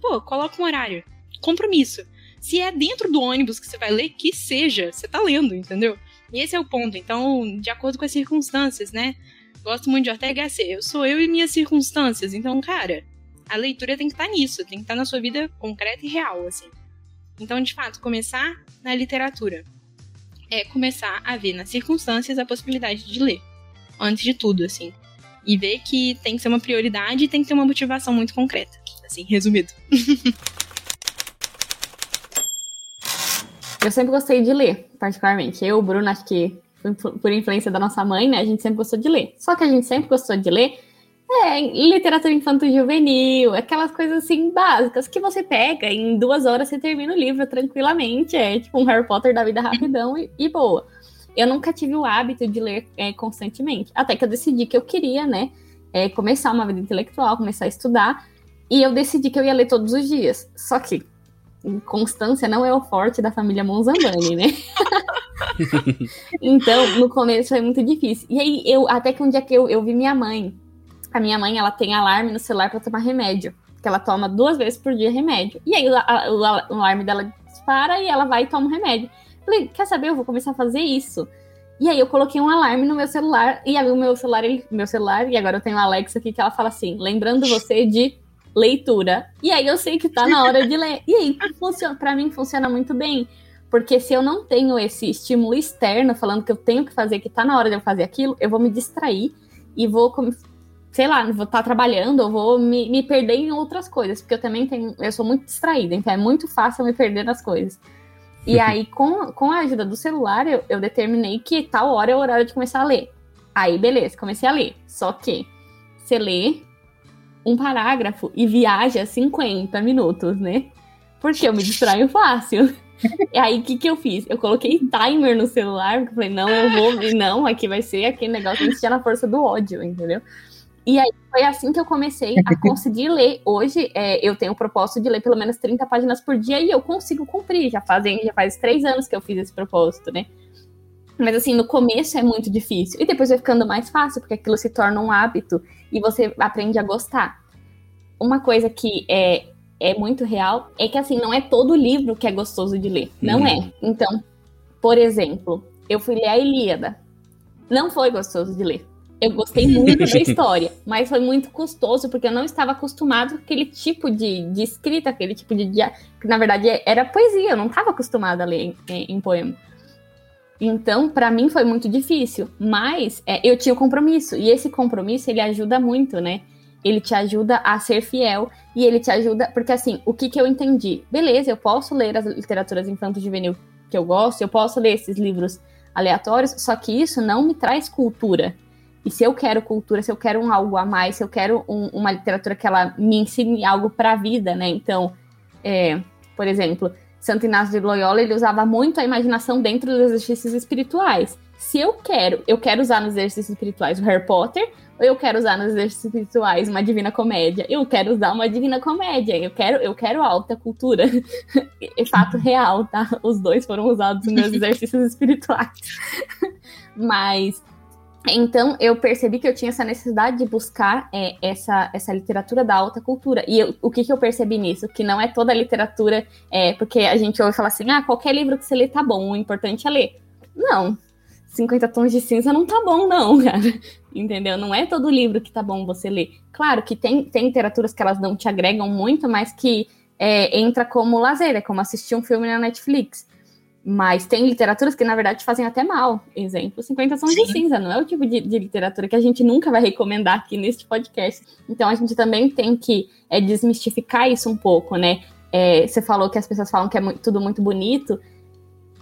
Pô, coloca um horário. Compromisso. Se é dentro do ônibus que você vai ler, que seja, você tá lendo, entendeu? E esse é o ponto. Então, de acordo com as circunstâncias, né? Gosto muito de Ortega Gasset. Eu sou eu e minhas circunstâncias. Então, cara, a leitura tem que estar tá nisso, tem que estar tá na sua vida concreta e real, assim. Então, de fato, começar na literatura é começar a ver nas circunstâncias a possibilidade de ler. Antes de tudo, assim. E ver que tem que ser uma prioridade e tem que ter uma motivação muito concreta. Assim, resumido. Eu sempre gostei de ler, particularmente. Eu, Bruno, acho que por influência da nossa mãe, né? A gente sempre gostou de ler. Só que a gente sempre gostou de ler é, literatura infanto-juvenil, aquelas coisas assim básicas que você pega em duas horas você termina o livro tranquilamente. É tipo um Harry Potter da vida rapidão e, e boa. Eu nunca tive o hábito de ler é, constantemente. Até que eu decidi que eu queria, né? É, começar uma vida intelectual, começar a estudar. E eu decidi que eu ia ler todos os dias. Só que constância não é o forte da família Monzambani, né? então, no começo foi muito difícil. E aí, eu, até que um dia que eu, eu vi minha mãe, a minha mãe, ela tem alarme no celular para tomar remédio, que ela toma duas vezes por dia remédio. E aí, a, o, o alarme dela dispara e ela vai e toma o remédio. Falei, quer saber? Eu vou começar a fazer isso. E aí eu coloquei um alarme no meu celular, e aí o meu celular, ele, meu celular, e agora eu tenho a Alexa aqui que ela fala assim, lembrando você de leitura. E aí eu sei que tá na hora de ler. E aí, funciona, pra mim funciona muito bem. Porque se eu não tenho esse estímulo externo falando que eu tenho que fazer, que tá na hora de eu fazer aquilo, eu vou me distrair e vou, sei lá, vou estar tá trabalhando, ou vou me, me perder em outras coisas. Porque eu também tenho, eu sou muito distraída, então é muito fácil eu me perder nas coisas. E aí, com, com a ajuda do celular, eu, eu determinei que tal hora é o horário de começar a ler. Aí, beleza, comecei a ler. Só que você lê, um parágrafo e viaja 50 minutos, né? Porque eu me distraio fácil. E aí, o que, que eu fiz? Eu coloquei timer no celular, porque eu falei, não, eu vou, e não, aqui vai ser aquele negócio que na força do ódio, entendeu? E aí foi assim que eu comecei a conseguir ler. Hoje é, eu tenho o propósito de ler pelo menos 30 páginas por dia e eu consigo cumprir. Já fazem, já faz três anos que eu fiz esse propósito, né? Mas assim, no começo é muito difícil. E depois vai ficando mais fácil, porque aquilo se torna um hábito e você aprende a gostar. Uma coisa que é, é muito real é que assim, não é todo livro que é gostoso de ler. Não uhum. é. Então, por exemplo, eu fui ler a Ilíada. Não foi gostoso de ler. Eu gostei muito da história, mas foi muito custoso porque eu não estava acostumado com aquele tipo de, de escrita, aquele tipo de. que na verdade era poesia, eu não estava acostumada a ler em, em, em poema. Então, para mim foi muito difícil, mas é, eu tinha o compromisso, e esse compromisso ele ajuda muito, né? Ele te ajuda a ser fiel e ele te ajuda, porque assim, o que que eu entendi? Beleza, eu posso ler as literaturas infanto-juvenil que eu gosto, eu posso ler esses livros aleatórios, só que isso não me traz cultura. E se eu quero cultura, se eu quero um algo a mais, se eu quero um, uma literatura que ela me ensine algo para a vida, né? Então, é, por exemplo, Santo Inácio de Loyola, ele usava muito a imaginação dentro dos exercícios espirituais. Se eu quero, eu quero usar nos exercícios espirituais o Harry Potter, ou eu quero usar nos exercícios espirituais uma divina comédia? Eu quero usar uma divina comédia. Eu quero, eu quero alta cultura. é fato real, tá? Os dois foram usados nos meus exercícios espirituais. Mas então eu percebi que eu tinha essa necessidade de buscar é, essa, essa literatura da alta cultura. E eu, o que, que eu percebi nisso? Que não é toda literatura, é, porque a gente ouve falar assim, ah, qualquer livro que você lê tá bom, o importante é ler. Não, 50 tons de cinza não tá bom, não, cara. Entendeu? Não é todo livro que tá bom você ler. Claro que tem, tem literaturas que elas não te agregam muito, mas que é, entra como lazer, é como assistir um filme na Netflix. Mas tem literaturas que, na verdade, fazem até mal. Exemplo, 50 Tons de Cinza. Não é o tipo de, de, literatura que a gente nunca vai recomendar aqui neste podcast. Então, a gente também tem que é, desmistificar isso um pouco, né? É, você falou que as pessoas falam que é muito, tudo muito bonito.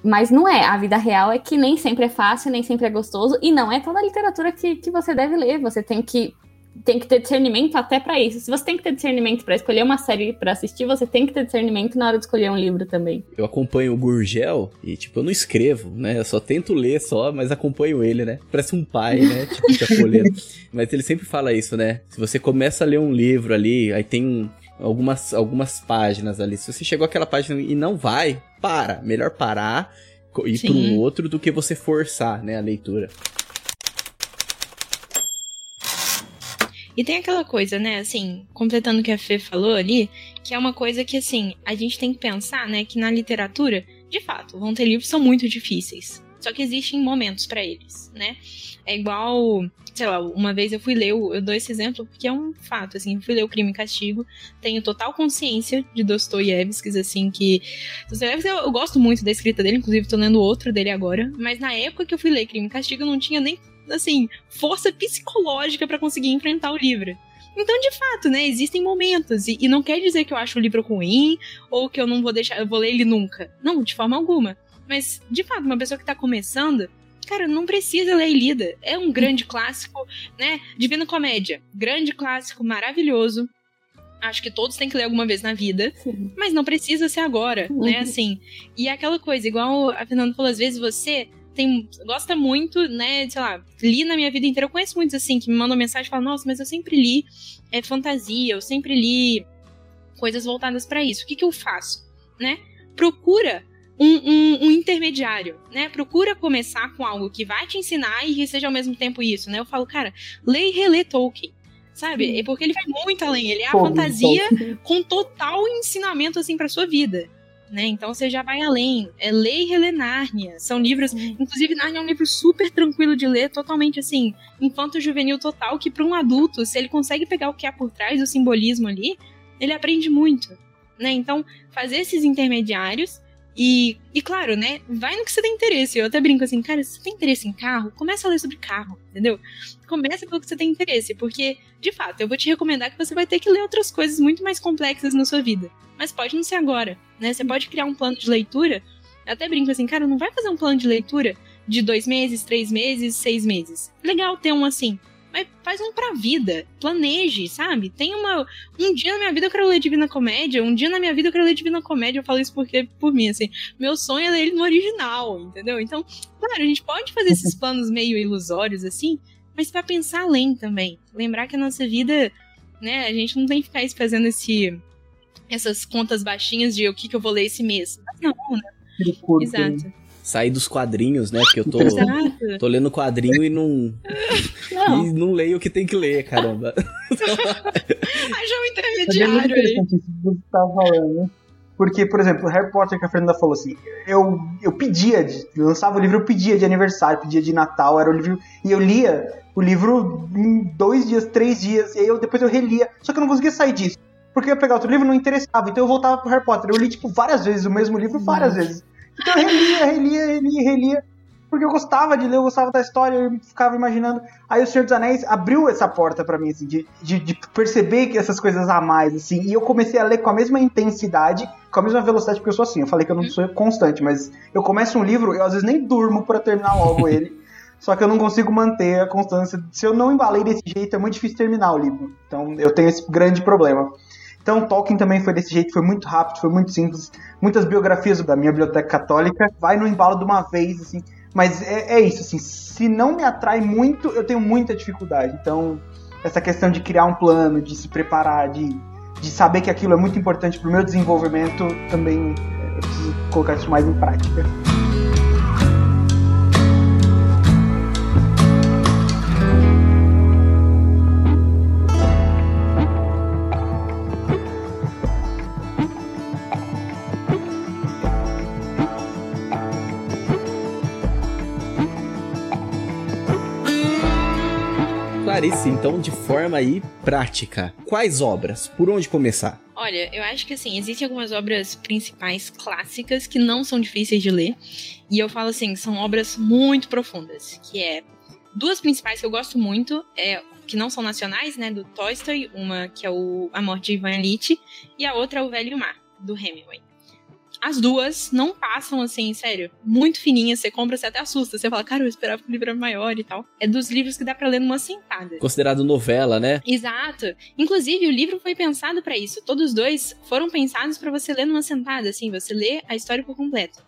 Mas não é. A vida real é que nem sempre é fácil, nem sempre é gostoso, e não é toda literatura que, que você deve ler. Você tem que tem que ter discernimento até para isso. Se você tem que ter discernimento para escolher uma série para assistir, você tem que ter discernimento na hora de escolher um livro também. Eu acompanho o Gurgel e, tipo, eu não escrevo, né? Eu só tento ler só, mas acompanho ele, né? Parece um pai, né? tipo, mas ele sempre fala isso, né? Se você começa a ler um livro ali, aí tem algumas, algumas páginas ali. Se você chegou àquela página e não vai, para. Melhor parar e ir para um outro do que você forçar, né, a leitura. E tem aquela coisa, né, assim, completando o que a Fê falou ali, que é uma coisa que, assim, a gente tem que pensar, né, que na literatura, de fato, vão ter livros que são muito difíceis. Só que existem momentos para eles, né? É igual, sei lá, uma vez eu fui ler, eu dou esse exemplo porque é um fato, assim, fui ler o Crime e Castigo, tenho total consciência de Dostoiévski, assim, que Dostoiévski eu, eu gosto muito da escrita dele, inclusive tô lendo outro dele agora, mas na época que eu fui ler Crime e Castigo eu não tinha nem, assim, força psicológica para conseguir enfrentar o livro. Então, de fato, né, existem momentos. E, e, não quer dizer que eu acho o livro ruim ou que eu não vou deixar, eu vou ler ele nunca. Não, de forma alguma. Mas, de fato, uma pessoa que tá começando, cara, não precisa ler Ilida. É um grande clássico, né? Divina Comédia. Grande clássico, maravilhoso. Acho que todos têm que ler alguma vez na vida, Sim. mas não precisa ser agora, uhum. né? Assim. E é aquela coisa, igual a Fernanda falou, às vezes você tem, gosta muito, né? Sei lá, li na minha vida inteira. Eu conheço muitos assim que me mandam mensagem e falam: Nossa, mas eu sempre li é, fantasia, eu sempre li coisas voltadas para isso. O que, que eu faço, né? Procura um, um, um, intermediário, né? Procura começar com algo que vai te ensinar e que seja ao mesmo tempo isso, né? Eu falo, cara, lê e relê Tolkien. Sabe? É porque ele vai muito além. Ele é a fantasia com total ensinamento, assim, pra sua vida. Né? Então você já vai além. É e reler Nárnia. São livros. Inclusive, Nárnia é um livro super tranquilo de ler, totalmente assim, infanto-juvenil total, que para um adulto, se ele consegue pegar o que há por trás, o simbolismo ali, ele aprende muito. Né? Então, fazer esses intermediários e, e claro, né? Vai no que você tem interesse. Eu até brinco assim, cara, se você tem interesse em carro, começa a ler sobre carro, entendeu? Começa pelo que você tem interesse, porque, de fato, eu vou te recomendar que você vai ter que ler outras coisas muito mais complexas na sua vida. Mas pode não ser agora, né? Você pode criar um plano de leitura. Eu até brinco assim, cara, não vai fazer um plano de leitura de dois meses, três meses, seis meses. Legal ter um assim mas faz um pra vida. Planeje, sabe? Tem uma. Um dia na minha vida eu quero ler Divina Comédia, um dia na minha vida eu quero ler Divina Comédia. Eu falo isso porque, por mim, assim. Meu sonho é ler ele no original, entendeu? Então, claro, a gente pode fazer esses planos meio ilusórios, assim, mas para pensar além também. Lembrar que a nossa vida, né, a gente não tem que ficar fazendo esse. Essas contas baixinhas de o que, que eu vou ler esse mês. Não, né? Exato sair dos quadrinhos, né? Porque eu tô, tô lendo quadrinho e não, não. E não leio o que tem que ler, caramba. Acha um intermediário aí. Isso que você tá falando. Porque, por exemplo, Harry Potter que a Fernanda falou assim, eu, eu pedia, de, lançava o livro, eu pedia de aniversário, pedia de Natal, era o livro, e eu lia o livro em dois dias, três dias, e aí eu, depois eu relia, só que eu não conseguia sair disso. Porque eu ia pegar outro livro não interessava, então eu voltava pro Harry Potter. Eu li, tipo, várias vezes o mesmo livro, várias vezes. Então eu relia, relia, relia, relia. Porque eu gostava de ler, eu gostava da história, eu ficava imaginando. Aí o Senhor dos Anéis abriu essa porta para mim, assim, de, de, de, perceber que essas coisas a mais, assim. E eu comecei a ler com a mesma intensidade, com a mesma velocidade, porque eu sou assim. Eu falei que eu não sou constante, mas eu começo um livro, eu às vezes nem durmo para terminar logo ele. Só que eu não consigo manter a constância. Se eu não embalei desse jeito, é muito difícil terminar o livro. Então eu tenho esse grande problema. Então, Tolkien também foi desse jeito, foi muito rápido, foi muito simples. Muitas biografias da minha biblioteca católica vai no embalo de uma vez, assim. Mas é, é isso, assim, se não me atrai muito, eu tenho muita dificuldade. Então, essa questão de criar um plano, de se preparar, de, de saber que aquilo é muito importante para o meu desenvolvimento, também é, eu preciso colocar isso mais em prática. Clarice, então, de forma aí prática, quais obras? Por onde começar? Olha, eu acho que assim, existem algumas obras principais clássicas que não são difíceis de ler. E eu falo assim, são obras muito profundas, que é duas principais que eu gosto muito, é que não são nacionais, né, do Tolstói, uma que é o A Morte de Ivan Illich e a outra é O Velho Mar, do Hemingway as duas não passam assim, sério, muito fininhas. Você compra, você até assusta. Você fala, cara, eu esperava que o livro era maior e tal. É dos livros que dá pra ler numa sentada. Considerado novela, né? Exato. Inclusive, o livro foi pensado para isso. Todos dois foram pensados para você ler numa sentada, assim, você lê a história por completo.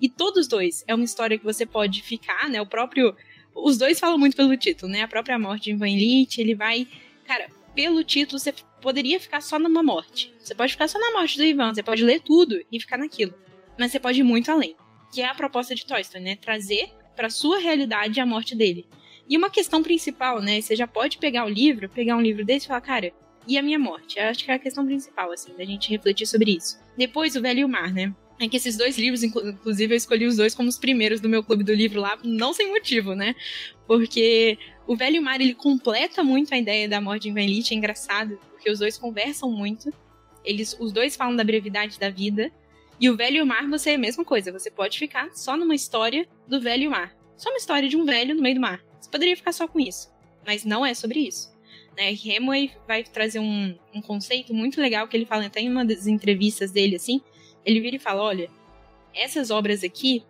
E todos dois é uma história que você pode ficar, né? O próprio. Os dois falam muito pelo título, né? A própria morte de Ivan Illich, ele vai. Cara, pelo título, você poderia ficar só numa morte. Você pode ficar só na morte do Ivan, você pode ler tudo e ficar naquilo. Mas você pode ir muito além. Que é a proposta de Tolstói, né? Trazer para sua realidade a morte dele. E uma questão principal, né? Você já pode pegar o livro, pegar um livro desse e falar, cara, e a minha morte? Eu acho que é a questão principal, assim, da gente refletir sobre isso. Depois, O Velho e o Mar, né? É que esses dois livros, inclusive, eu escolhi os dois como os primeiros do meu clube do livro lá, não sem motivo, né? Porque o Velho Mar, ele completa muito a ideia da morte de Van Lich, é engraçado, porque os dois conversam muito. Eles, os dois falam da brevidade da vida. E o Velho Mar, você é a mesma coisa. Você pode ficar só numa história do Velho Mar. Só uma história de um velho no meio do mar. Você poderia ficar só com isso. Mas não é sobre isso. Né? Hemingway vai trazer um, um conceito muito legal que ele fala até em uma das entrevistas dele, assim. Ele vira e fala, olha, essas obras aqui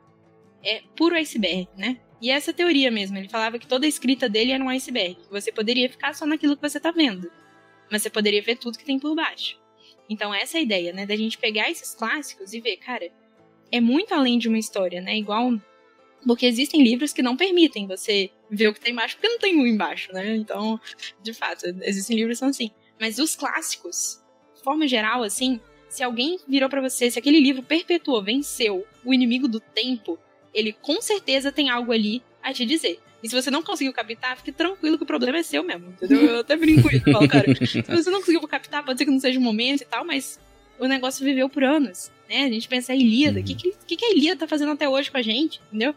é puro iceberg, né? E essa teoria mesmo, ele falava que toda a escrita dele era um iceberg. Você poderia ficar só naquilo que você tá vendo, mas você poderia ver tudo que tem por baixo. Então essa é a ideia, né, da gente pegar esses clássicos e ver, cara, é muito além de uma história, né? Igual porque existem livros que não permitem você ver o que tem embaixo, porque não tem um embaixo, né? Então, de fato, existem livros que são assim. Mas os clássicos, de forma geral, assim, se alguém virou para você, se aquele livro perpetuou, venceu o inimigo do tempo, ele com certeza tem algo ali a te dizer. E se você não conseguiu captar, fique tranquilo que o problema é seu mesmo, entendeu? Eu até brinco isso, falo, cara, se você não conseguiu captar, pode ser que não seja o momento e tal, mas o negócio viveu por anos, né? A gente pensa, a Ilíada, o uhum. que, que, que a Ilíada tá fazendo até hoje com a gente, entendeu?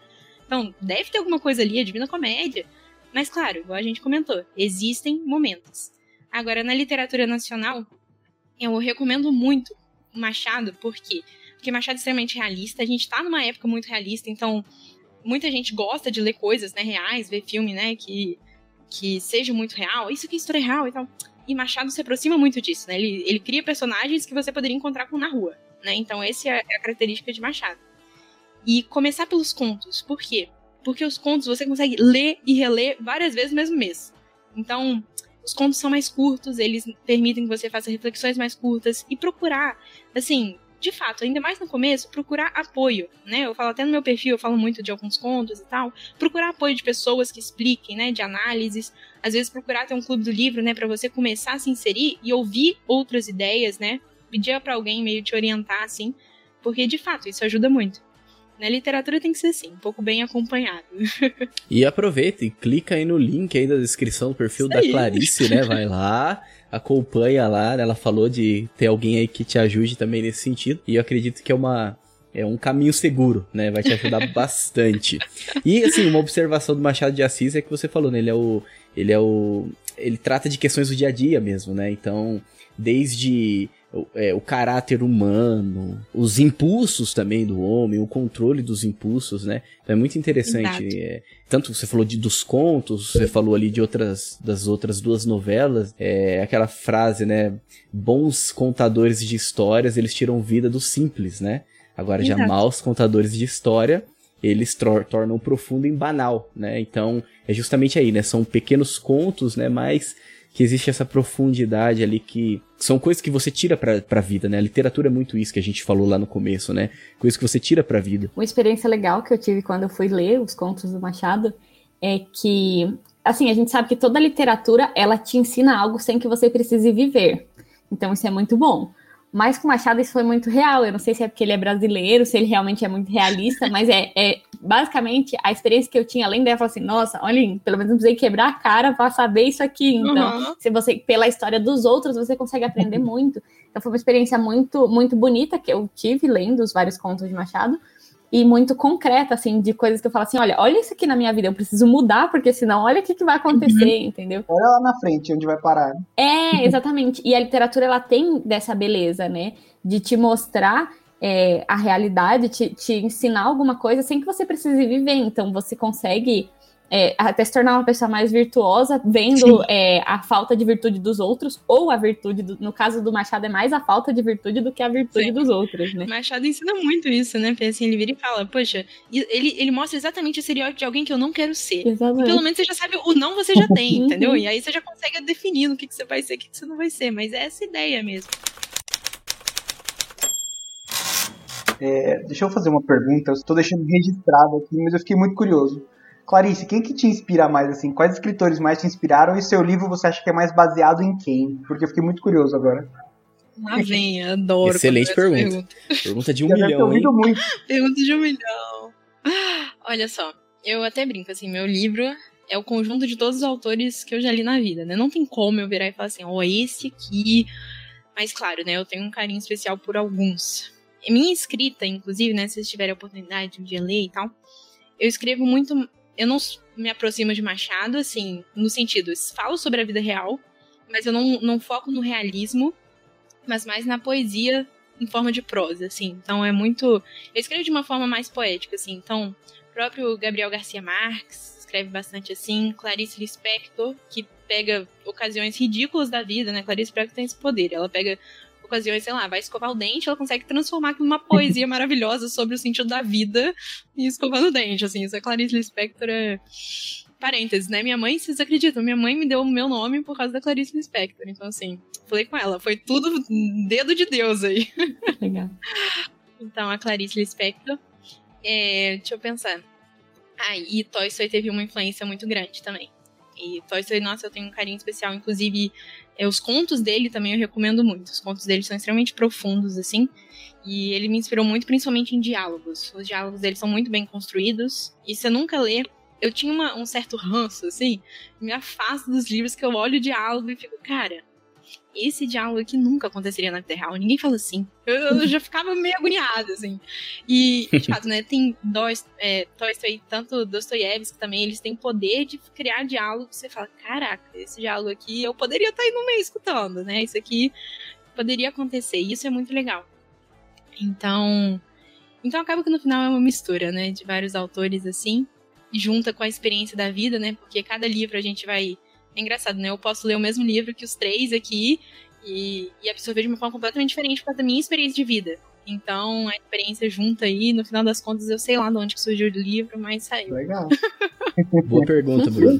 Então, deve ter alguma coisa ali, a Divina Comédia. Mas, claro, igual a gente comentou, existem momentos. Agora, na literatura nacional, eu recomendo muito Machado, por quê? Porque Machado é extremamente realista, a gente tá numa época muito realista, então muita gente gosta de ler coisas, né, reais, ver filme, né, que, que seja muito real, isso aqui é história real e tal. E Machado se aproxima muito disso, né? Ele, ele cria personagens que você poderia encontrar com na rua, né? Então, essa é a característica de Machado. E começar pelos contos. Por quê? Porque os contos você consegue ler e reler várias vezes no mesmo mês. Então, os contos são mais curtos, eles permitem que você faça reflexões mais curtas e procurar, assim, de fato, ainda mais no começo, procurar apoio, né? Eu falo até no meu perfil, eu falo muito de alguns contos e tal. Procurar apoio de pessoas que expliquem, né? De análises. Às vezes procurar ter um clube do livro, né? Para você começar a se inserir e ouvir outras ideias, né? Pedir para alguém meio te orientar, assim. Porque, de fato, isso ajuda muito. Na literatura tem que ser assim, um pouco bem acompanhado. e aproveita e clica aí no link aí da descrição do perfil Isso da aí. Clarice, né? Vai lá, acompanha lá. Ela falou de ter alguém aí que te ajude também nesse sentido. E eu acredito que é uma é um caminho seguro, né? Vai te ajudar bastante. E assim, uma observação do Machado de Assis é que você falou, né? Ele é o ele é o ele trata de questões do dia a dia mesmo, né? Então, desde o, é, o caráter humano, os impulsos também do homem, o controle dos impulsos, né? Então é muito interessante. É, tanto você falou de, dos contos, você falou ali de outras das outras duas novelas, é aquela frase, né? Bons contadores de histórias, eles tiram vida do simples, né? Agora Exato. já maus contadores de história, eles tor tornam profundo em banal, né? Então é justamente aí, né? São pequenos contos, né? Mas que existe essa profundidade ali que são coisas que você tira pra, pra vida, né? A literatura é muito isso que a gente falou lá no começo, né? Coisas que você tira pra vida. Uma experiência legal que eu tive quando eu fui ler os contos do Machado é que, assim, a gente sabe que toda literatura, ela te ensina algo sem que você precise viver. Então isso é muito bom. Mas com Machado isso foi muito real. Eu não sei se é porque ele é brasileiro, se ele realmente é muito realista, mas é, é basicamente a experiência que eu tinha além dela, eu assim, nossa, olha, pelo menos não precisei quebrar a cara para saber isso aqui. Então, uhum. se você, pela história dos outros, você consegue aprender muito. Então foi uma experiência muito, muito bonita que eu tive lendo os vários contos de Machado e muito concreta, assim, de coisas que eu falo assim, olha, olha isso aqui na minha vida, eu preciso mudar, porque senão olha o que, que vai acontecer, uhum. entendeu? Olha lá na frente, onde vai parar. É, exatamente. e a literatura, ela tem dessa beleza, né? De te mostrar é, a realidade, te, te ensinar alguma coisa sem que você precise viver. Então, você consegue é, até se tornar uma pessoa mais virtuosa, vendo é, a falta de virtude dos outros, ou a virtude, do, no caso do Machado, é mais a falta de virtude do que a virtude Sim. dos outros, né? Machado ensina muito isso, né? Porque assim, ele vira e fala, poxa, ele, ele mostra exatamente o estereótipo de alguém que eu não quero ser. Exatamente. pelo menos você já sabe, o não você já tem, uhum. entendeu? E aí você já consegue definir no que, que você vai ser e o que, que você não vai ser, mas é essa ideia mesmo. É, deixa eu fazer uma pergunta, eu estou deixando registrado aqui, mas eu fiquei muito curioso. Clarice, quem que te inspira mais, assim? Quais escritores mais te inspiraram e seu livro você acha que é mais baseado em quem? Porque eu fiquei muito curioso agora. Lá vem, adoro. Excelente pergunta. pergunta. Pergunta de um milhão, hein? Muito. pergunta de um milhão. Olha só, eu até brinco, assim, meu livro é o conjunto de todos os autores que eu já li na vida, né? Não tem como eu virar e falar assim, ó, oh, esse aqui... Mas, claro, né, eu tenho um carinho especial por alguns. Minha escrita, inclusive, né, se vocês tiverem a oportunidade de um dia ler e tal, eu escrevo muito eu não me aproximo de Machado, assim, no sentido, falo sobre a vida real, mas eu não, não foco no realismo, mas mais na poesia em forma de prosa, assim. Então é muito. Eu escrevo de uma forma mais poética, assim. Então, o próprio Gabriel Garcia Marques escreve bastante assim. Clarice Lispector, que pega ocasiões ridículas da vida, né? Clarice Lispector tem esse poder. Ela pega ocasiões, sei lá, vai escovar o dente, ela consegue transformar aquilo numa poesia maravilhosa sobre o sentido da vida e escovando o dente, assim. Isso é Clarice Lispector é... Parênteses, né? Minha mãe, vocês acreditam, minha mãe me deu o meu nome por causa da Clarice Lispector. Então, assim, falei com ela, foi tudo dedo de Deus aí. Legal. então, a Clarice Lispector. É, deixa eu pensar. Ah, e Toy Story teve uma influência muito grande também. E Toy Story, nossa, eu tenho um carinho especial. Inclusive, os contos dele também eu recomendo muito. Os contos dele são extremamente profundos, assim. E ele me inspirou muito, principalmente em diálogos. Os diálogos dele são muito bem construídos. E você nunca lê. Eu tinha uma, um certo ranço, assim. Me afasto dos livros que eu olho o diálogo e fico, cara, esse diálogo aqui nunca aconteceria na vida real. Ninguém fala assim. Eu, eu já ficava meio agoniada, assim. E, de fato, né, tem dois, é, Tolstói, tanto Dostoiévski também, eles têm poder de criar diálogo você fala, caraca, esse diálogo aqui eu poderia estar aí no meio escutando, né? Isso aqui poderia acontecer. E isso é muito legal. Então, então acaba que no final é uma mistura, né, de vários autores assim, junta com a experiência da vida, né? Porque cada livro a gente vai é engraçado, né? Eu posso ler o mesmo livro que os três aqui e, e absorver de uma forma completamente diferente por causa da minha experiência de vida. Então, a experiência junta aí, no final das contas, eu sei lá de onde que surgiu o livro, mas saiu. Legal. Boa pergunta, Bruno.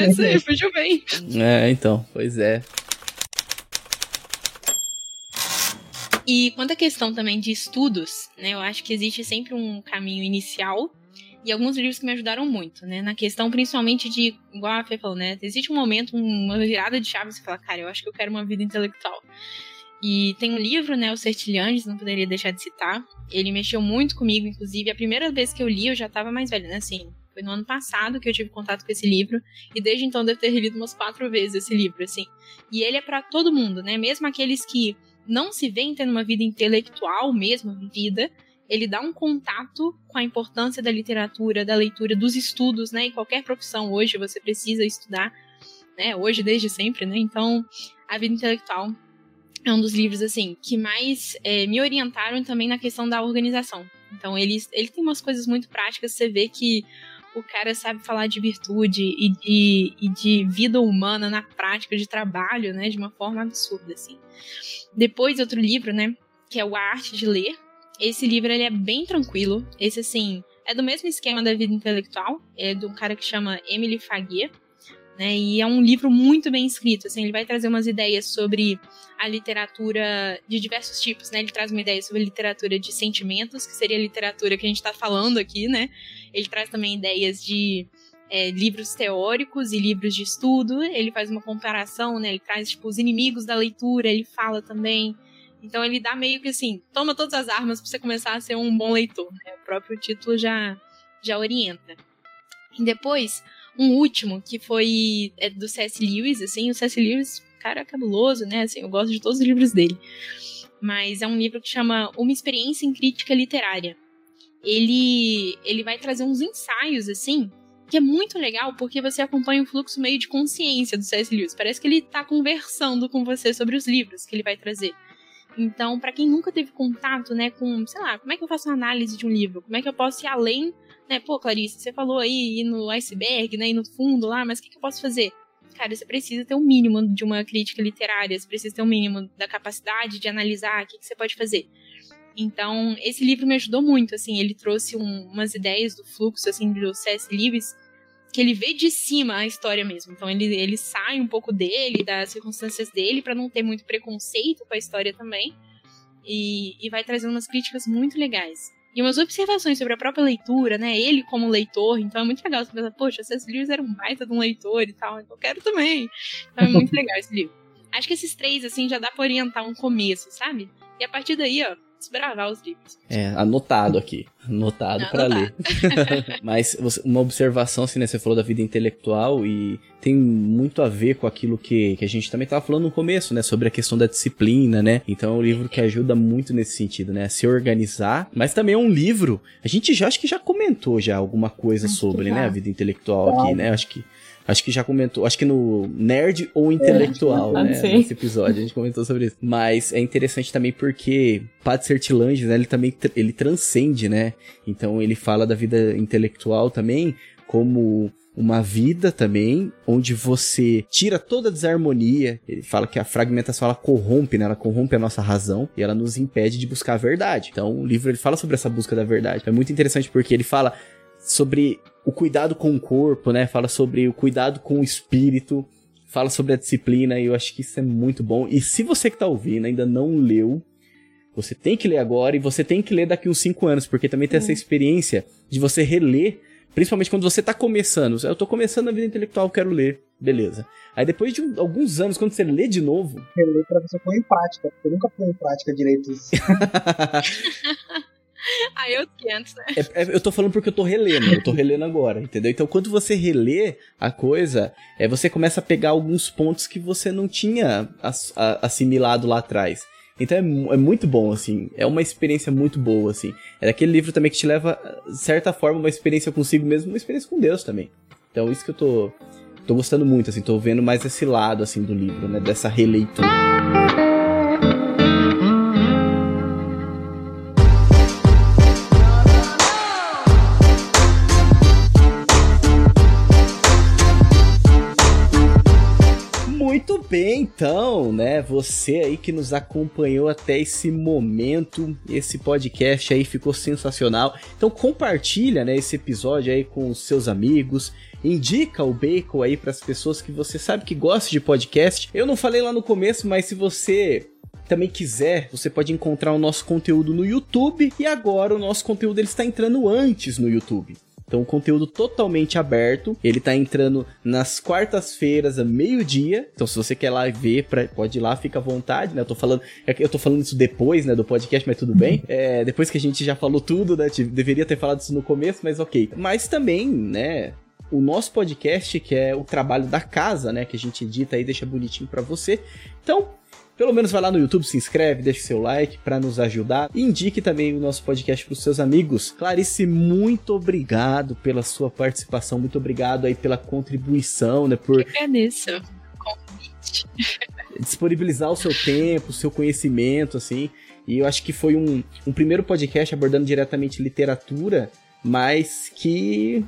é isso aí, fugiu bem. É, então, pois é. E quanto à questão também de estudos, né, eu acho que existe sempre um caminho inicial e alguns livros que me ajudaram muito, né? Na questão principalmente de, igual a Fê falou, né? Existe um momento, uma virada de chave, você fala, cara, eu acho que eu quero uma vida intelectual. E tem um livro, né, o Sertilhanges, não poderia deixar de citar. Ele mexeu muito comigo, inclusive. A primeira vez que eu li, eu já estava mais velha, né? Assim, foi no ano passado que eu tive contato com esse livro. E desde então devo ter lido umas quatro vezes esse livro, assim. E ele é para todo mundo, né? Mesmo aqueles que não se veem tendo uma vida intelectual mesmo, vida, ele dá um contato com a importância da literatura, da leitura, dos estudos, né? Em qualquer profissão hoje você precisa estudar, né? Hoje, desde sempre, né? Então, a vida intelectual é um dos livros, assim, que mais é, me orientaram também na questão da organização. Então, ele, ele tem umas coisas muito práticas, você vê que o cara sabe falar de virtude e de, e de vida humana na prática, de trabalho, né? De uma forma absurda, assim. Depois, outro livro, né? Que é o A Arte de Ler, esse livro ele é bem tranquilo. Esse, assim, é do mesmo esquema da vida intelectual. É de um cara que chama Emily Faguet. né? E é um livro muito bem escrito, assim, ele vai trazer umas ideias sobre a literatura de diversos tipos, né? Ele traz uma ideia sobre literatura de sentimentos, que seria a literatura que a gente está falando aqui, né? Ele traz também ideias de é, livros teóricos e livros de estudo. Ele faz uma comparação, né? Ele traz tipo os inimigos da leitura. Ele fala também. Então ele dá meio que assim, toma todas as armas para você começar a ser um bom leitor. Né? O próprio título já já orienta. E depois um último, que foi é, do C.S. Lewis, assim, o C.S. Lewis, cara, é cabuloso, né, assim, eu gosto de todos os livros dele. Mas é um livro que chama Uma Experiência em Crítica Literária. Ele, ele vai trazer uns ensaios, assim, que é muito legal porque você acompanha o fluxo meio de consciência do C.S. Lewis. Parece que ele tá conversando com você sobre os livros que ele vai trazer. Então, para quem nunca teve contato, né, com, sei lá, como é que eu faço uma análise de um livro? Como é que eu posso ir além né? Pô, Clarice, você falou aí no iceberg, né? E no fundo lá, mas o que, que eu posso fazer? Cara, você precisa ter um mínimo de uma crítica literária, você precisa ter um mínimo da capacidade de analisar o que, que você pode fazer. Então, esse livro me ajudou muito, assim, ele trouxe um, umas ideias do fluxo, assim, do C.S. Lewis, que ele vê de cima a história mesmo. Então, ele, ele sai um pouco dele, das circunstâncias dele, para não ter muito preconceito com a história também. E, e vai trazendo umas críticas muito legais e umas observações sobre a própria leitura, né? Ele como leitor, então é muito legal você pensar, poxa, esses livros eram um baita de um leitor e tal, então eu quero também. Então é muito legal esse livro. Acho que esses três, assim, já dá pra orientar um começo, sabe? E a partir daí, ó, desbravar os livros. É, anotado aqui. Anotado para ler. Mas uma observação, assim, né? Você falou da vida intelectual e tem muito a ver com aquilo que, que a gente também estava falando no começo, né? Sobre a questão da disciplina, né? Então é um livro que ajuda muito nesse sentido, né? A se organizar. Mas também é um livro. A gente já acho que já comentou já alguma coisa acho sobre, né? A vida intelectual aqui, né? Acho que Acho que já comentou, acho que no Nerd ou Intelectual, é, né? Nesse episódio a gente comentou sobre isso. Mas é interessante também porque Pat Sertilange, né? Ele também ele transcende, né? Então ele fala da vida intelectual também como uma vida também, onde você tira toda a desarmonia. Ele fala que a fragmentação ela corrompe, né? Ela corrompe a nossa razão e ela nos impede de buscar a verdade. Então, o livro ele fala sobre essa busca da verdade. É muito interessante porque ele fala sobre o cuidado com o corpo, né? Fala sobre o cuidado com o espírito, fala sobre a disciplina, e eu acho que isso é muito bom. E se você que tá ouvindo ainda não leu, você tem que ler agora e você tem que ler daqui uns 5 anos, porque também tem essa uhum. experiência de você reler, principalmente quando você tá começando. Eu tô começando a vida intelectual, quero ler. Beleza. Aí depois de alguns anos, quando você lê de novo. Reler pra você pôr em prática, porque eu nunca pôr em prática direito isso. Aí eu 500, né? É, é, eu tô falando porque eu tô relendo, eu tô relendo agora, entendeu? Então, quando você relê a coisa, é, você começa a pegar alguns pontos que você não tinha ass, a, assimilado lá atrás. Então é, é, muito bom, assim. É uma experiência muito boa, assim. É aquele livro também que te leva, de certa forma, uma experiência consigo mesmo, uma experiência com Deus também. Então, isso que eu tô, tô gostando muito, assim. Tô vendo mais esse lado, assim, do livro, né? Dessa releitura. Bem, então, né? Você aí que nos acompanhou até esse momento, esse podcast aí ficou sensacional. Então compartilha, né, esse episódio aí com os seus amigos, indica o Bacon aí para as pessoas que você sabe que gostam de podcast. Eu não falei lá no começo, mas se você também quiser, você pode encontrar o nosso conteúdo no YouTube e agora o nosso conteúdo ele está entrando antes no YouTube. Então, conteúdo totalmente aberto. Ele tá entrando nas quartas-feiras, a meio-dia. Então, se você quer lá ver, pra, pode ir lá, fica à vontade, né? Eu tô falando, é eu tô falando isso depois, né, do podcast, mas tudo bem. É, depois que a gente já falou tudo, né? Deveria ter falado isso no começo, mas ok. Mas também, né? o nosso podcast, que é o trabalho da casa, né? Que a gente edita aí, deixa bonitinho para você. Então, pelo menos vai lá no YouTube, se inscreve, deixe seu like para nos ajudar e indique também o nosso podcast para os seus amigos. Clarice, muito obrigado pela sua participação, muito obrigado aí pela contribuição, né? Por... agradeço convite. Disponibilizar o seu tempo, o seu conhecimento, assim. E eu acho que foi um, um primeiro podcast abordando diretamente literatura, mas que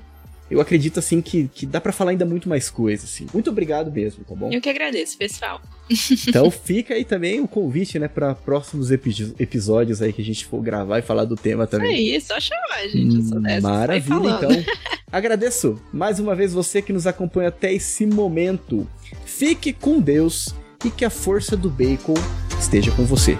eu acredito assim que, que dá para falar ainda muito mais coisas, assim. Muito obrigado mesmo, tá bom? Eu que agradeço, pessoal. Então fica aí também o convite, né, para próximos epi episódidios aí que a gente for gravar e falar do tema também. É isso, só chamar, gente. Eu sou dessa, Maravilha, então. Agradeço mais uma vez você que nos acompanha até esse momento. Fique com Deus e que a força do bacon esteja com você.